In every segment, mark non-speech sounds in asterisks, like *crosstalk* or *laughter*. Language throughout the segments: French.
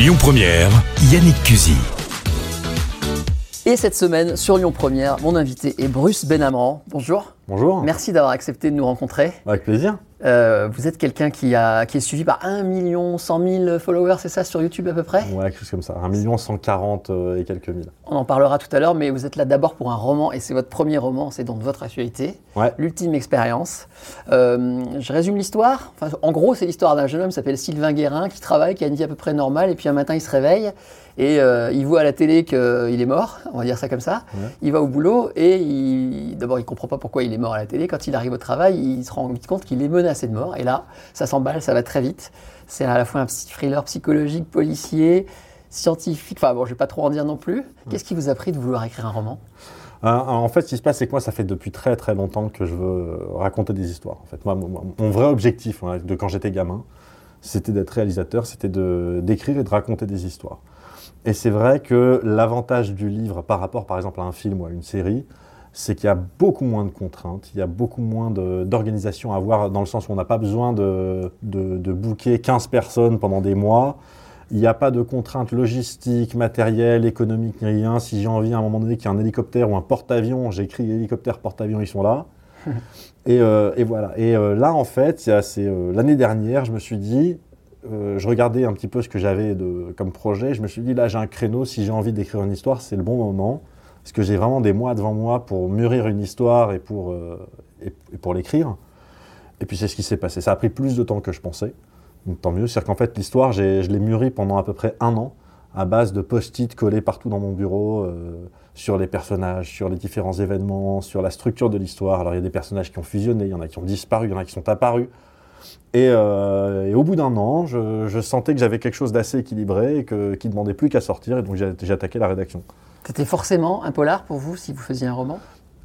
Lyon Première, Yannick Cusy. Et cette semaine, sur Lyon Première, mon invité est Bruce Benamran. Bonjour. Bonjour. Merci d'avoir accepté de nous rencontrer. Avec plaisir. Euh, vous êtes quelqu'un qui, a, qui est suivi par 1 million 100 000 followers, c'est ça, sur YouTube à peu près? Ouais, quelque chose comme ça. 1 million 140 euh, et quelques mille. On en parlera tout à l'heure, mais vous êtes là d'abord pour un roman, et c'est votre premier roman, c'est donc votre actualité, Ouais. l'ultime expérience. Euh, je résume l'histoire. Enfin, en gros, c'est l'histoire d'un jeune homme qui s'appelle Sylvain Guérin, qui travaille, qui a une vie à peu près normale, et puis un matin, il se réveille, et euh, il voit à la télé qu'il est mort, on va dire ça comme ça. Ouais. Il va au boulot, et il- d'abord, il comprend pas pourquoi il est mort à la télé. Quand il arrive au travail, il se rend vite compte qu'il est menacé de mort, et là, ça s'emballe, ça va très vite. C'est à la fois un petit thriller psychologique, policier, scientifique. Enfin bon, je vais pas trop en dire non plus. Qu'est-ce qui vous a pris de vouloir écrire un roman? Euh, en fait, ce qui se passe, c'est que moi, ça fait depuis très très longtemps que je veux raconter des histoires. En fait, mon, vrai objectif ouais, de quand j'étais gamin, c'était d'être réalisateur, c'était d'écrire et de raconter des histoires. Et c'est vrai que l'avantage du livre par rapport, par exemple, à un film ou à une série, c'est qu'il y a beaucoup moins de contraintes, il y a beaucoup moins d'organisation à avoir, dans le sens où on n'a pas besoin de, de, de booker 15 personnes pendant des mois. Il n'y a pas de contraintes logistiques, matérielles, économiques, ni rien. Si j'ai envie à un moment donné qu'il y ait un hélicoptère ou un porte-avions, j'écris hélicoptère, porte-avions, ils sont là. *laughs* et, euh, et voilà. Et euh, là, en fait, euh, l'année dernière, je me suis dit, je regardais un petit peu ce que j'avais comme projet. Je me suis dit, là, j'ai un créneau. Si j'ai envie d'écrire une histoire, c'est le bon moment. Parce que j'ai vraiment des mois devant moi pour mûrir une histoire et pour, et, et pour l'écrire. Et puis c'est ce qui s'est passé. Ça a pris plus de temps que je pensais. Donc tant mieux. C'est-à-dire qu'en fait, l'histoire, je l'ai mûrie pendant à peu près un an, à base de post-it collés partout dans mon bureau, euh, sur les personnages, sur les différents événements, sur la structure de l'histoire. Alors il y a des personnages qui ont fusionné, il y en a qui ont disparu, il y en a qui sont apparus. Et, euh, et au bout d'un an, je, je sentais que j'avais quelque chose d'assez équilibré et que, qui ne demandait plus qu'à sortir. Et donc j'ai attaqué la rédaction. C'était forcément un polar pour vous si vous faisiez un roman?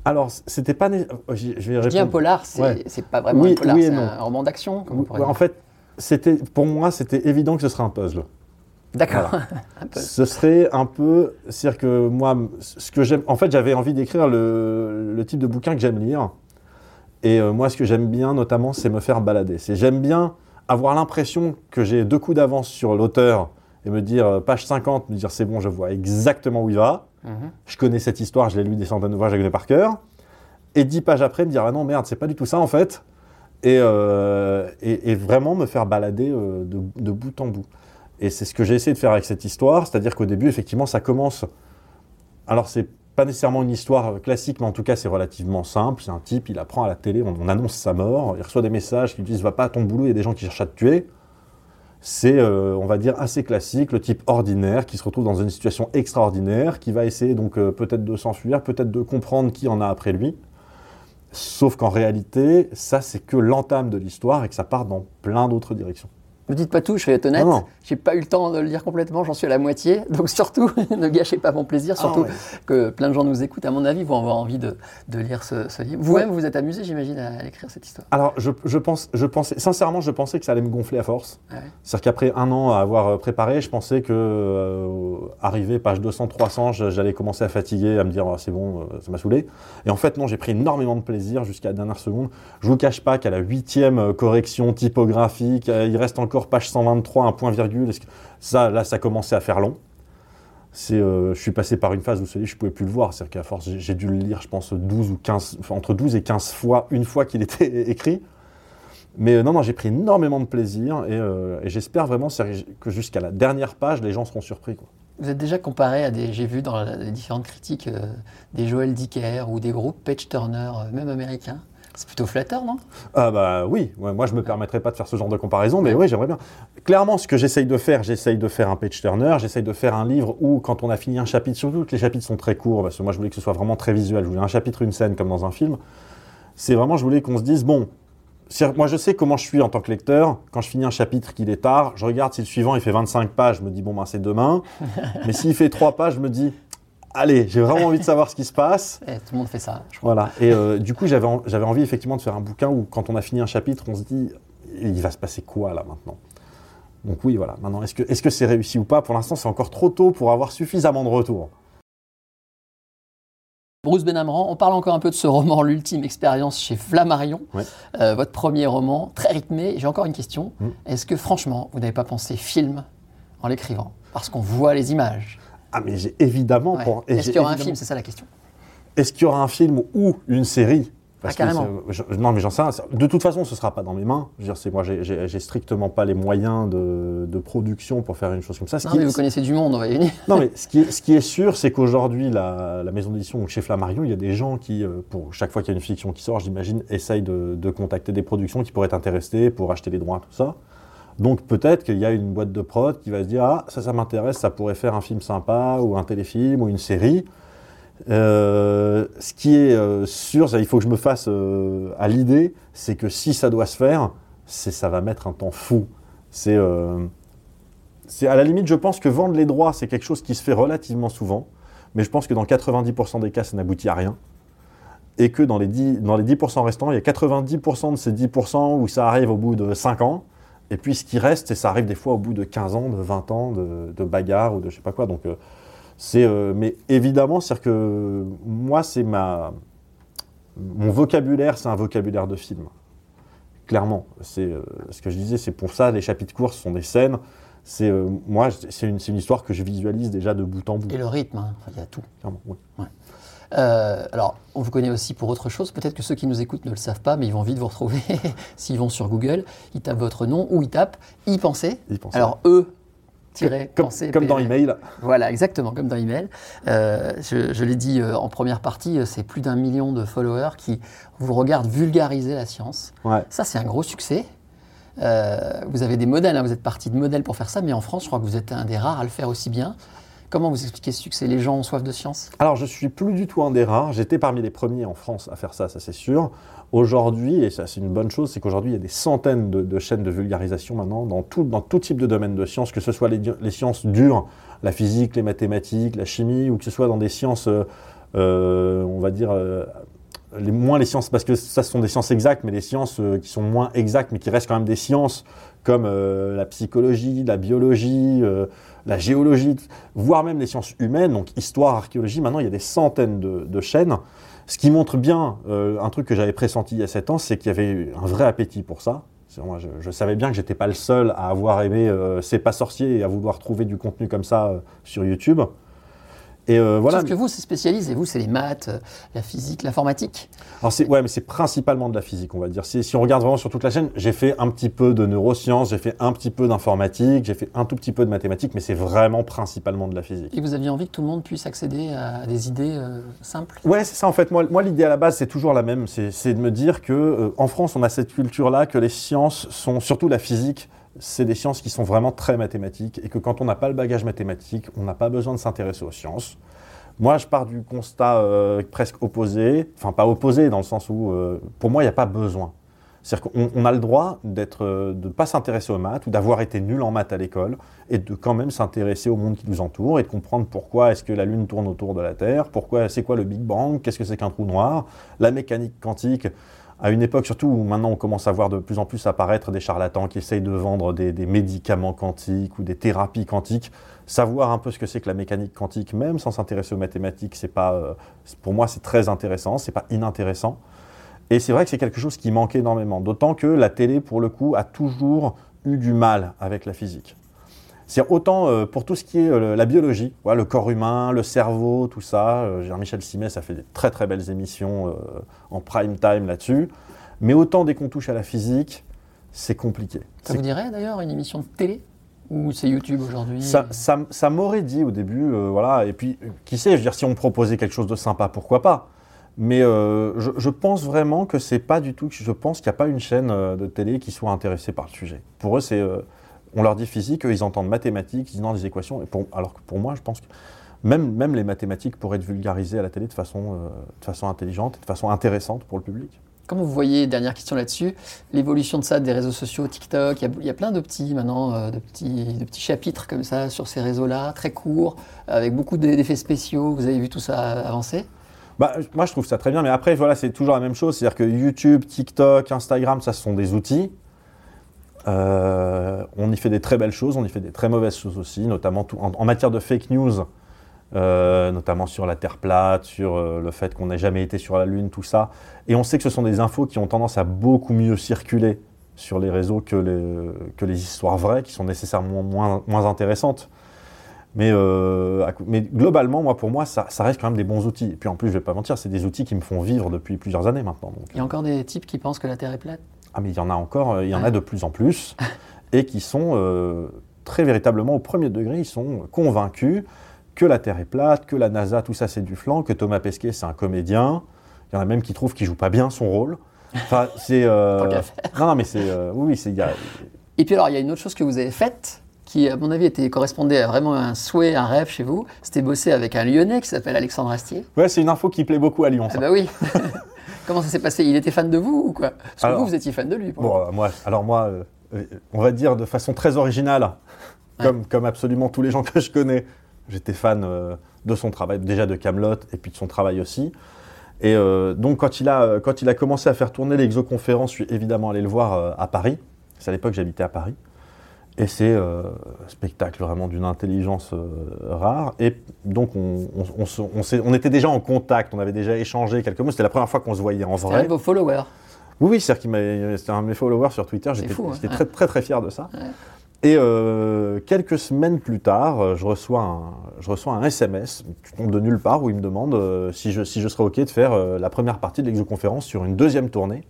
Alors, c'était pas. euh, Je vais Je dis un polar, c'est Ouais. pas vraiment Oui, un polar, oui c'est un roman d'action. Ouais, en dire. fait, c'était pour moi, c'était évident que ce serait un puzzle. D'accord. *laughs* Ce serait un peu, c'est-à-dire que moi, ce que j'aime, en fait, j'avais envie d'écrire le, le type de bouquin que j'aime lire. Et euh, moi, ce que j'aime bien, notamment, c'est me faire balader. C'est j'aime bien avoir l'impression que j'ai deux coups d'avance sur l'auteur et me dire euh, page 50, me dire c'est bon, je vois exactement où il va. Mhm. Je connais cette histoire, je l'ai lu des centaines de fois, je la connais par cœur. Et dix pages après, me dire ah non merde, c'est pas du tout ça en fait. Et, euh, et, vraiment me faire balader euh, de, bout en bout. Et c'est ce que j'ai essayé de faire avec cette histoire, c'est-à-dire qu'au début, effectivement, ça commence. Alors, c'est pas nécessairement une histoire classique, mais en tout cas, c'est relativement simple. C'est un type, il apprend à la télé, on, on annonce sa mort, il reçoit des messages qui lui disent Va pas à ton boulot, il y a des gens qui cherchent à te tuer. C'est, euh, on va dire, assez classique, le type ordinaire qui se retrouve dans une situation extraordinaire, qui va essayer donc peut-être de s'enfuir, peut-être de comprendre qui en a après lui. Sauf qu'en réalité, ça, c'est que l'entame de l'histoire et que ça part dans plein d'autres directions. Ne dites pas tout, je vais être honnête. J'ai pas eu le temps de le lire complètement, j'en suis à la moitié. *laughs* Donc surtout, *laughs* ne gâchez pas mon plaisir, surtout Ah ouais. que plein de gens nous écoutent. À mon avis, vont avoir envie de, de lire ce, ce livre. Vous-même, vous êtes amusé, j'imagine, à écrire cette histoire. Alors, je, je pense, je pensais, sincèrement, je pensais que ça allait me gonfler à force. Ah ouais. C'est-à-dire qu'après un an à avoir euh, préparé, je pensais que, euh, arrivé page 200, 300, je- j'allais commencer à fatiguer, à me dire, Ah, c'est bon, euh, ça m'a saoulé. Et en fait, non, j'ai pris énormément de plaisir jusqu'à la dernière seconde. Je vous cache pas qu'à la huitième correction typographique, il reste encore page 123, un point virgule. Ça, là, ça commençait à faire long. C'est, euh, je suis passé par une phase où je pouvais plus le voir. C'est-à-dire qu'à force, j'ai- dû le lire, je pense, 12 ou 15, enfin, entre 12 et 15 fois, une fois qu'il était *laughs* écrit. Mais euh, non, non, j'ai pris énormément de plaisir et, euh, j'espère vraiment que jusqu'à la dernière page, les gens seront surpris. Vous êtes déjà comparé à des, j'ai vu dans les différentes critiques, des Joel Dicker ou des groupes Page Turner, même américains? C'est plutôt flatteur, non? Ah bah oui, ouais, moi je me permettrais pas de faire ce genre de comparaison, mais oui, j'aimerais bien. Clairement, ce que j'essaye de faire, j'essaye de faire un page turner, j'essaye de faire un livre où quand on a fini un chapitre, surtout que les chapitres sont très courts, parce que moi je voulais que ce soit vraiment très visuel, je voulais un chapitre, une scène comme dans un film, c'est vraiment, je voulais qu'on se dise, bon, moi je sais comment je suis en tant que lecteur, quand je finis un chapitre qu'il est tard, je regarde si le suivant il fait 25 pages, je me dis, bon ben c'est demain, *laughs* mais s'il fait 3 pages, je me dis, allez, j'ai vraiment envie de savoir ce qui se passe. *laughs* Eh, Tout le monde fait ça, je crois. Voilà. Et euh, du coup, j'avais en- j'avais envie effectivement de faire un bouquin où, quand on a fini un chapitre, on se dit, il va se passer quoi là maintenant? Donc oui, voilà. Maintenant, est-ce que est-ce que c'est réussi ou pas? Pour l'instant, c'est encore trop tôt pour avoir suffisamment de retours. Bruce Benamran, on parle encore un peu de ce roman, L'ultime expérience chez Flammarion. Euh, votre premier roman, très rythmé. J'ai encore une question. Mm. Est-ce que franchement, vous n'avez pas pensé film en l'écrivant? Parce qu'on voit les images. Ah, mais j'ai évidemment. Ouais. Est-ce qu'il y aura un film C'est ça la question. Est-ce qu'il y aura un film ou une série Ah, que carrément. je- non, mais j'en sais rien. De toute façon, ce ne sera pas dans mes mains. Je veux dire, c'est moi, j'ai- strictement pas les moyens de, de production pour faire une chose comme ça. Ce Non, qui mais est- vous connaissez du monde, on va y venir. Non, mais ce qui est, ce qui est sûr, c'est qu'aujourd'hui, la, la maison d'édition ou chez Flammarion, il y a des gens qui, euh, pour chaque fois qu'il y a une fiction qui sort, j'imagine, essayent de, de contacter des productions qui pourraient être intéressées pour acheter les droits, tout ça. Donc peut-être qu'il y a une boîte de prod qui va se dire Ah, ça, ça m'intéresse, ça pourrait faire un film sympa, ou un téléfilm, ou une série. Euh, ce qui est euh, sûr, il faut que je me fasse euh, à l'idée, c'est que si ça doit se faire, ça va mettre un temps fou. C'est à la limite, je pense que vendre les droits, c'est quelque chose qui se fait relativement souvent, mais je pense que dans 90% des cas, ça n'aboutit à rien. Et que dans les 10%, dans les 10 restants, il y a 90% de ces 10% où ça arrive au bout de 5 ans, et puis ce qui reste, et ça arrive des fois au bout de 15 ans, de 20 ans, de, de bagarre ou de je sais pas quoi. Donc, euh, c'est, euh, mais évidemment, c'est que moi, c'est ma. Mon vocabulaire, c'est un vocabulaire de film. Clairement. C'est euh, ce que je disais, c'est pour ça, les chapitres courts sont des scènes. C'est, euh, moi, c'est une, une histoire que je visualise déjà de bout en bout. Et le rythme, hein. Il y a tout. Clairement, oui. Euh, alors, on vous connaît aussi pour autre chose. Peut-être que ceux qui nous écoutent ne le savent pas, mais ils vont vite vous retrouver. *laughs* S'ils vont sur Google, ils tapent votre nom ou ils tapent y penser. Y penser. Alors, eux, tirer, Comme, penser, comme dans PV. Email. Voilà, exactement, comme dans email. Euh, je je l'ai dit euh, en première partie, euh, c'est plus d'un million de followers qui vous regardent vulgariser la science. Ouais. Ça, c'est un gros succès. Vous avez des modèles, hein, vous êtes parti de modèles pour faire ça, mais en France, je crois que vous êtes un des rares à le faire aussi bien. Comment vous expliquez ce succès? Les gens ont soif de science? Alors, je suis plus du tout un des rares. J'étais parmi les premiers en France à faire ça, ça c'est sûr. Aujourd'hui, et ça c'est une bonne chose, c'est qu'aujourd'hui, il y a des centaines de, chaînes de vulgarisation maintenant dans tout, dans type de domaine de sciences, que ce soit les, sciences dures, la physique, les mathématiques, la chimie, ou que ce soit dans des sciences, euh, euh, on va dire, euh, moins les sciences, parce que ça ce sont des sciences exactes, mais les sciences qui sont moins exactes, mais qui restent quand même des sciences, comme euh, la psychologie, la biologie, euh, la géologie, voire même les sciences humaines, donc histoire, archéologie. Maintenant, il y a des centaines de, chaînes. Ce qui montre bien euh, un truc que j'avais pressenti il y a 7 ans, c'est qu'il y avait un vrai appétit pour ça. Moi, je, je savais bien que j'étais pas le seul à avoir aimé C'est pas sorcier et à vouloir trouver du contenu comme ça sur YouTube. Et euh, voilà. Sauf que vous, c'est spécialisé. Vous, c'est les maths, euh, la physique, l'informatique. Alors c'est ouais, mais c'est principalement de la physique, on va dire. Si, si on regarde vraiment sur toute la chaîne, j'ai fait un petit peu de neurosciences, j'ai fait un petit peu d'informatique, j'ai fait un tout petit peu de mathématiques, mais c'est vraiment principalement de la physique. Et vous aviez envie que tout le monde puisse accéder à des idées euh, simples? Ouais, c'est ça en fait. Moi, moi l'idée à la base, c'est toujours la même. C'est c'est de me dire que euh, en France, on a cette culture-là que les sciences sont, surtout la physique, c'est des sciences qui sont vraiment très mathématiques et que quand on n'a pas le bagage mathématique, on n'a pas besoin de s'intéresser aux sciences. Moi, je pars du constat euh, presque opposé, enfin pas opposé dans le sens où, euh, pour moi, il n'y a pas besoin. C'est-à-dire qu'on on a le droit d'être, euh, de ne pas s'intéresser aux maths ou d'avoir été nul en maths à l'école et de quand même s'intéresser au monde qui nous entoure et de comprendre pourquoi est-ce que la Lune tourne autour de la Terre, pourquoi c'est quoi le Big Bang, qu'est-ce que c'est qu'un trou noir, la mécanique quantique. À une époque surtout où maintenant on commence à voir de plus en plus apparaître des charlatans qui essayent de vendre des, médicaments quantiques ou des thérapies quantiques, savoir un peu ce que c'est que la mécanique quantique, même sans s'intéresser aux mathématiques, c'est pas, euh, pour moi c'est très intéressant, c'est pas inintéressant. Et c'est vrai que c'est quelque chose qui manque énormément, d'autant que la télé, pour le coup, a toujours eu du mal avec la physique. C'est autant euh, pour tout ce qui est euh, la biologie, le corps humain, le cerveau, tout ça. euh, Jean-Michel Simès a fait des très très belles émissions en prime time là-dessus. Mais autant dès qu'on touche à la physique, c'est compliqué. Ça vous dirait d'ailleurs une émission de télé? Ou c'est YouTube aujourd'hui ça, ça, ça m'aurait dit au début, euh, voilà, et puis qui sait, je veux dire, si on me proposait quelque chose de sympa, pourquoi pas? Mais euh, je, je pense vraiment que c'est pas du tout, je pense qu'il n'y a pas une chaîne de télé qui soit intéressée par le sujet. Pour eux, c'est, euh, on leur dit physique, eux, ils entendent mathématiques, ils entendent des équations, et pour, alors que pour moi, je pense que même, même les mathématiques pourraient être vulgarisées à la télé de façon, euh, de façon intelligente et de façon intéressante pour le public. Comment vous voyez, dernière question là-dessus, l'évolution de ça, des réseaux sociaux, TikTok, il y a, il y a plein de petits maintenant, euh, de petits, de petits chapitres comme ça sur ces réseaux-là, très courts, avec beaucoup d'e- d'effets spéciaux. Vous avez vu tout ça avancer? Bah, moi, je trouve ça très bien, mais après, voilà, c'est toujours la même chose. C'est-à-dire que YouTube, TikTok, Instagram, ça, ce sont des outils. Euh, on y fait des très belles choses, on y fait des très mauvaises choses aussi, notamment en, matière de fake news, euh, notamment sur la Terre plate, sur euh, le fait qu'on n'ait jamais été sur la Lune, tout ça. Et on sait que ce sont des infos qui ont tendance à beaucoup mieux circuler sur les réseaux que les, histoires vraies, qui sont nécessairement moins, intéressantes. Mais, globalement, moi, pour moi, ça, reste quand même des bons outils. Et puis en plus, je vais pas mentir, c'est des outils qui me font vivre depuis plusieurs années maintenant. Donc, Il y a encore des types qui pensent que la Terre est plate? Ah, mais il y en a encore, euh, il y en a de plus en plus, *laughs* et qui sont euh, très véritablement au premier degré, ils sont convaincus que la Terre est plate, que la NASA, tout ça c'est du flanc, que Thomas Pesquet c'est un comédien. Il y en a même qui trouvent qu'il joue pas bien son rôle. Enfin, c'est. euh, *laughs* non, non, mais c'est. euh, oui, c'est. a- Et puis alors, il y a une autre chose que vous avez faite, qui, à mon avis, était, correspondait à vraiment un souhait, un rêve chez vous. C'était bosser avec un Lyonnais qui s'appelle Alexandre Astier. Ouais, c'est une info qui plaît beaucoup à Lyon. Ah Ça. bah oui *laughs* Comment ça s'est passé? Il était fan de vous ou quoi? Parce que Alors- vous, vous étiez fan de lui. Bon, moi, alors moi, euh, on va dire de façon très originale, comme, comme absolument tous les gens que je connais, j'étais fan euh, de son travail, déjà de Camelot et puis de son travail aussi. Et euh, donc quand il, a, quand il a commencé à faire tourner l'exoconférence, je suis évidemment allé le voir à Paris. C'est à l'époque que j'habitais à Paris. Et c'est euh, un spectacle vraiment d'une intelligence euh, rare. Et donc on, était déjà en contact, on avait déjà échangé quelques mots. C'était la première fois qu'on se voyait en C'était un vrai. de vos followers. Oui, oui, c'est-à-dire qu'il m'a- c'était un de mes followers sur Twitter. J'étais fou, hein. Ouais. très, très, très fier de ça. Ouais. Et euh, quelques semaines plus tard, euh, je reçois un, je reçois un SMS qui tombe de nulle part où il me demande euh, si, je, si je serais OK de faire euh, la première partie de l'exoconférence sur une deuxième tournée.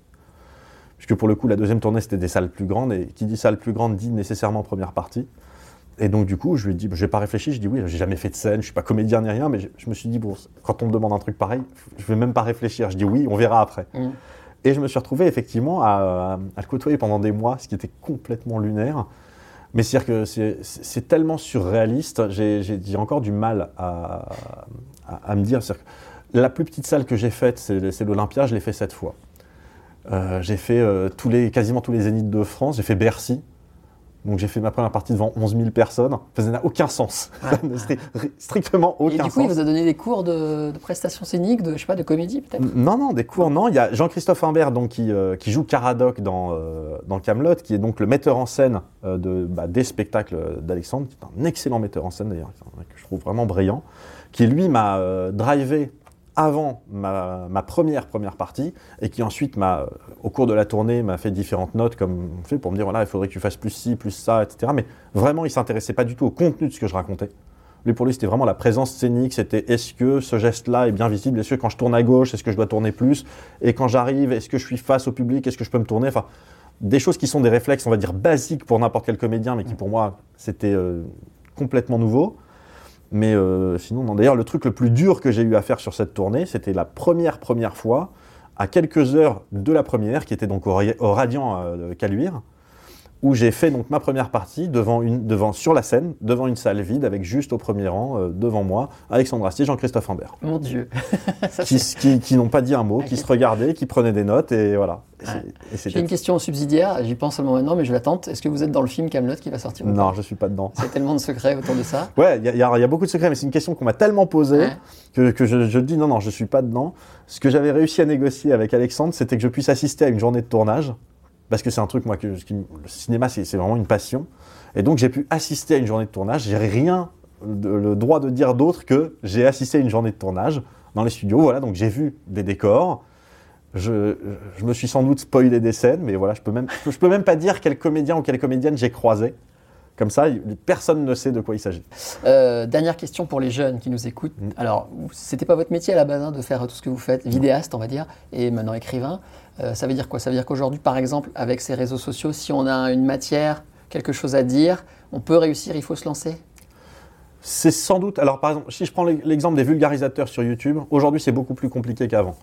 Puisque pour le coup, la deuxième tournée, c'était des salles plus grandes. Et qui dit salle plus grande dit nécessairement première partie. Et donc, du coup, je lui ai dit, je n'ai pas réfléchi. Je dis oui, j'ai jamais fait de scène, je suis pas comédien ni rien. Mais je, je me suis dit, bon, quand on me demande un truc pareil, je vais même pas réfléchir. Je dis oui, on verra après. Mm. Et je me suis retrouvé effectivement à, à le côtoyer pendant des mois, ce qui était complètement lunaire. Mais c'est-à-dire que c'est- tellement surréaliste, j'ai encore du mal à, à- à me dire. que La plus petite salle que j'ai faite, c'est c'est l'Olympia, je l'ai fait sept fois. Euh, j'ai fait euh, tous les, quasiment tous les zéniths de France, j'ai fait Bercy. Donc j'ai fait ma première partie devant 11 000 personnes. Enfin, ça n'a aucun sens. *laughs* Ça n'a stri- strictement Et aucun du coup, il sens. vous a donné des cours de, de prestations scéniques, de, je sais pas, de comédie peut-être? Non, non, des cours, non. Il y a Jean-Christophe Imbert donc, qui, euh, qui joue Caradoc dans, euh, dans Camelot, qui est donc le metteur en scène euh, de, bah, des spectacles d'Alexandre, qui est un excellent metteur en scène d'ailleurs, que je trouve vraiment brillant, qui lui m'a drivé avant ma, ma première première partie et qui ensuite m'a, au cours de la tournée, m'a fait différentes notes comme on fait pour me dire voilà, il faudrait que tu fasses plus ci, plus ça, etc. Mais vraiment, il s'intéressait pas du tout au contenu de ce que je racontais. Lui, pour lui, c'était vraiment la présence scénique. C'était est-ce que ce geste-là est bien visible? Est-ce que quand je tourne à gauche, est-ce que je dois tourner plus? Et quand j'arrive, est-ce que je suis face au public? Est-ce que je peux me tourner? Enfin, des choses qui sont des réflexes, on va dire, basiques pour n'importe quel comédien, mais qui pour moi, c'était euh, complètement nouveau. Mais euh, sinon, non. D'ailleurs, le truc le plus dur que j'ai eu à faire sur cette tournée, c'était la première, première fois, à quelques heures de la première, qui était donc au, au Radiant euh, de Caluire, où j'ai fait donc ma première partie devant une, devant, sur la scène, devant une salle vide, avec juste au premier rang, euh, devant moi, Alexandre Astier, Jean-Christophe Imbert, Mon Dieu. *laughs* Qui, c'est- qui, qui n'ont pas dit un mot, qui se regardaient, qui prenaient des notes, et voilà. Et J'ai une question subsidiaire, j'y pense seulement maintenant, mais je l'attente. Est-ce que vous êtes dans le film Camelot qui va sortir Non, je suis pas dedans. C'est tellement de secrets autour de ça. *laughs* Ouais, il y, y a il y a beaucoup de secrets, mais c'est une question qu'on m'a tellement posée Ouais. que, que je, je dis non, non, je suis pas dedans. Ce que j'avais réussi à négocier avec Alexandre, c'était que je puisse assister à une journée de tournage, parce que c'est un truc, moi, que, le cinéma, c'est vraiment une passion. Et donc, j'ai pu assister à une journée de tournage. J'ai rien le droit de dire d'autre que j'ai assisté à une journée de tournage dans les studios. Voilà, donc j'ai vu des décors. Je, je me suis sans doute spoilé des scènes, mais voilà, je peux même, je peux même pas dire quel comédien ou quelle comédienne j'ai croisé. Comme ça, personne ne sait de quoi il s'agit. Euh, dernière question pour les jeunes qui nous écoutent. Mm. Alors, c'était pas votre métier à la base hein, de faire tout ce que vous faites, vidéaste, on va dire, et maintenant écrivain. Euh, ça veut dire quoi? Ça veut dire qu'aujourd'hui, par exemple, avec ces réseaux sociaux, si on a une matière, quelque chose à dire, on peut réussir, il faut se lancer? C'est sans doute. Alors, par exemple, si je prends l'e- l'exemple des vulgarisateurs sur YouTube, aujourd'hui, c'est beaucoup plus compliqué qu'avant.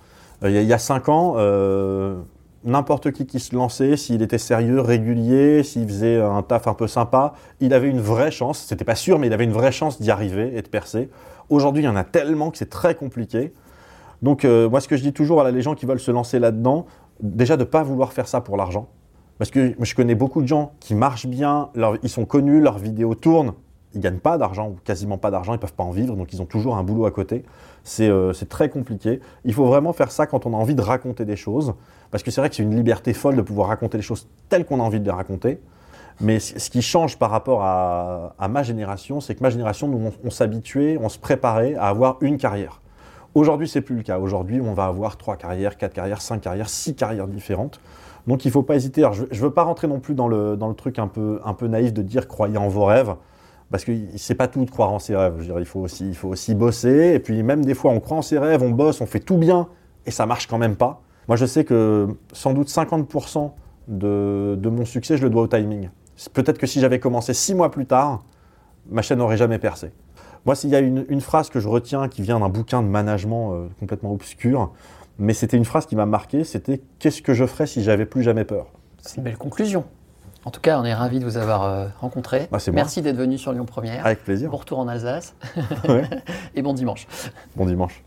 Euh, Il y, a- il y a cinq ans, euh, n'importe qui qui se lançait, s'il était sérieux, régulier, s'il faisait un taf un peu sympa, il avait une vraie chance. C'était pas sûr, mais il avait une vraie chance d'y arriver et de percer. Aujourd'hui, il y en a tellement que c'est très compliqué. Donc, euh, moi, ce que je dis toujours à les gens qui veulent se lancer là-dedans, déjà de ne pas vouloir faire ça pour l'argent. Parce que je connais beaucoup de gens qui marchent bien, ils sont connus, leurs vidéos tournent, ils gagnent pas d'argent ou quasiment pas d'argent, ils peuvent pas en vivre, donc ils ont toujours un boulot à côté. C'est euh, très compliqué. Il faut vraiment faire ça quand on a envie de raconter des choses, parce que c'est vrai que c'est une liberté folle de pouvoir raconter les choses telles qu'on a envie de les raconter. Mais ce qui change par rapport à, ma génération, c'est que ma génération, nous, on, on s'habituait, on se préparait à avoir une carrière. Aujourd'hui, c'est plus le cas. Aujourd'hui, on va avoir trois carrières, quatre carrières, cinq carrières, six carrières différentes. Donc il ne faut pas hésiter. Je ne veux pas rentrer non plus dans le, dans le truc un peu, un peu naïf de dire croyez en vos rêves, parce que c'est pas tout de croire en ses rêves. Je il, faut aussi, il faut aussi bosser, et puis même des fois on croit en ses rêves, on bosse, on fait tout bien, et ça marche quand même pas. Moi je sais que sans doute 50% de, de mon succès, je le dois au timing. Peut-être que si j'avais commencé six mois plus tard, ma chaîne n'aurait jamais percé. Moi, s'il y a une, une, phrase que je retiens qui vient d'un bouquin de management euh, complètement obscur, mais c'était une phrase qui m'a marqué, c'était qu'est-ce que je ferais si j'avais plus jamais peur? C'est une belle conclusion. En tout cas, on est ravis de vous avoir euh, rencontré. Bah. Merci d'être venu sur Lyon Première. Avec plaisir. Bon retour en Alsace *laughs* Ouais. et bon dimanche. Bon dimanche.